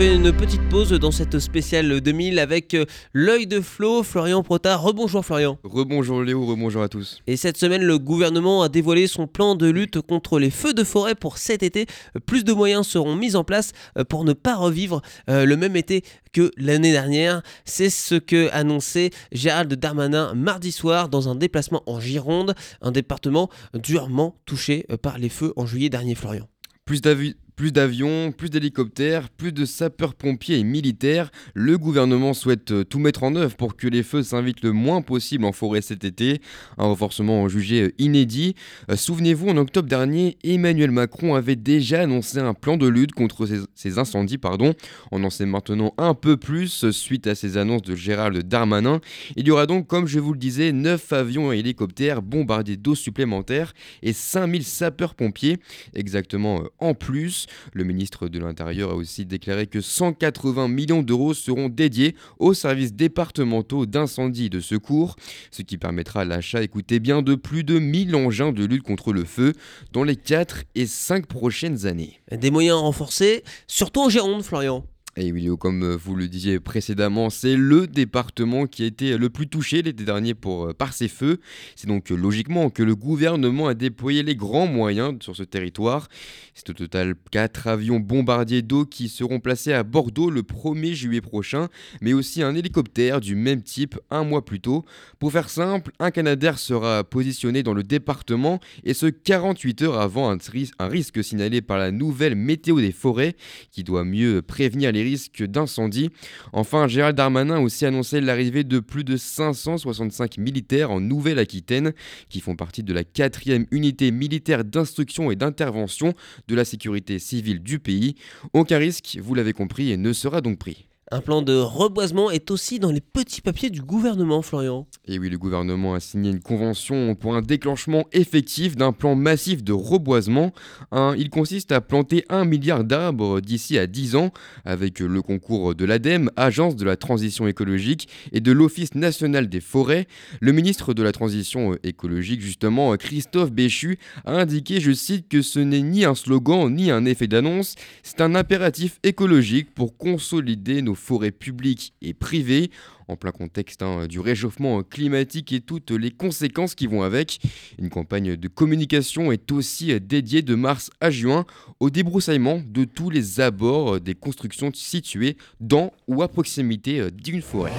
Fait une petite pause dans cette spéciale 2000 avec euh, l'œil de Flo, Florian Prota. Rebonjour Florian. Rebonjour Léo, rebonjour à tous. Et cette semaine, le gouvernement a dévoilé son plan de lutte contre les feux de forêt pour cet été. Plus de moyens seront mis en place euh, pour ne pas revivre euh, le même été que l'année dernière. C'est ce que annonçait Gérald Darmanin mardi soir dans un déplacement en Gironde, un département durement touché par les feux en juillet dernier, Florian. Plus d'avis plus d'avions, plus d'hélicoptères, plus de sapeurs-pompiers et militaires, le gouvernement souhaite euh, tout mettre en œuvre pour que les feux s'invitent le moins possible en forêt cet été, un renforcement jugé euh, inédit. Euh, souvenez-vous, en octobre dernier, Emmanuel Macron avait déjà annoncé un plan de lutte contre ces, incendies. Pardon. On en sait maintenant un peu plus suite à ces annonces de Gérald Darmanin. Il y aura donc, comme je vous le disais, 9 avions et hélicoptères bombardés d'eau supplémentaire et 5000 sapeurs-pompiers, exactement en plus. Le ministre de l'Intérieur a aussi déclaré que 180 millions d'euros seront dédiés aux services départementaux d'incendie et de secours, ce qui permettra l'achat, écoutez bien, de plus de 1000 engins de lutte contre le feu dans les 4 et 5 prochaines années. Des moyens renforcés, surtout en Gironde, Florian. Et oui, comme euh, vous le disiez précédemment, c'est le département qui a été le plus touché l'été dernier pour, euh, par ces feux. C'est donc euh, logiquement que le gouvernement a déployé les grands moyens sur ce territoire. C'est au total 4 avions bombardiers d'eau qui seront placés à Bordeaux le 1er juillet prochain, mais aussi un hélicoptère du même type un mois plus tôt. Pour faire simple, un Canadair sera positionné dans le département et ce 48 heures avant un risque signalé par la nouvelle météo des forêts qui doit mieux prévenir les risques d'incendie. Enfin, Gérald Darmanin a aussi annoncé l'arrivée de plus de 565 militaires en Nouvelle-Aquitaine, qui font partie de la 4e unité militaire d'instruction et d'intervention de la sécurité civile du pays. Aucun risque, vous l'avez compris, ne sera donc pris. Un plan de reboisement est aussi dans les petits papiers du gouvernement, Florian. Et oui, le gouvernement a signé une convention pour un déclenchement effectif d'un plan massif de reboisement. il consiste à planter un milliard d'arbres d'ici à 10 ans avec le concours de l'ADEME, Agence de la transition écologique, et de l'Office national des forêts. Le ministre de la transition écologique, justement, Christophe Béchu, a indiqué, je cite, que ce n'est ni un slogan ni un effet d'annonce, c'est un impératif écologique pour consolider nos forêts publiques et privées, en plein contexte hein, du réchauffement climatique et toutes les conséquences qui vont avec. Une campagne de communication est aussi dédiée de mars à juin au débroussaillement de tous les abords des constructions situées dans ou à proximité d'une forêt.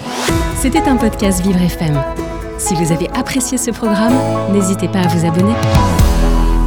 C'était un podcast Vivre FM. Si vous avez apprécié ce programme, n'hésitez pas à vous abonner.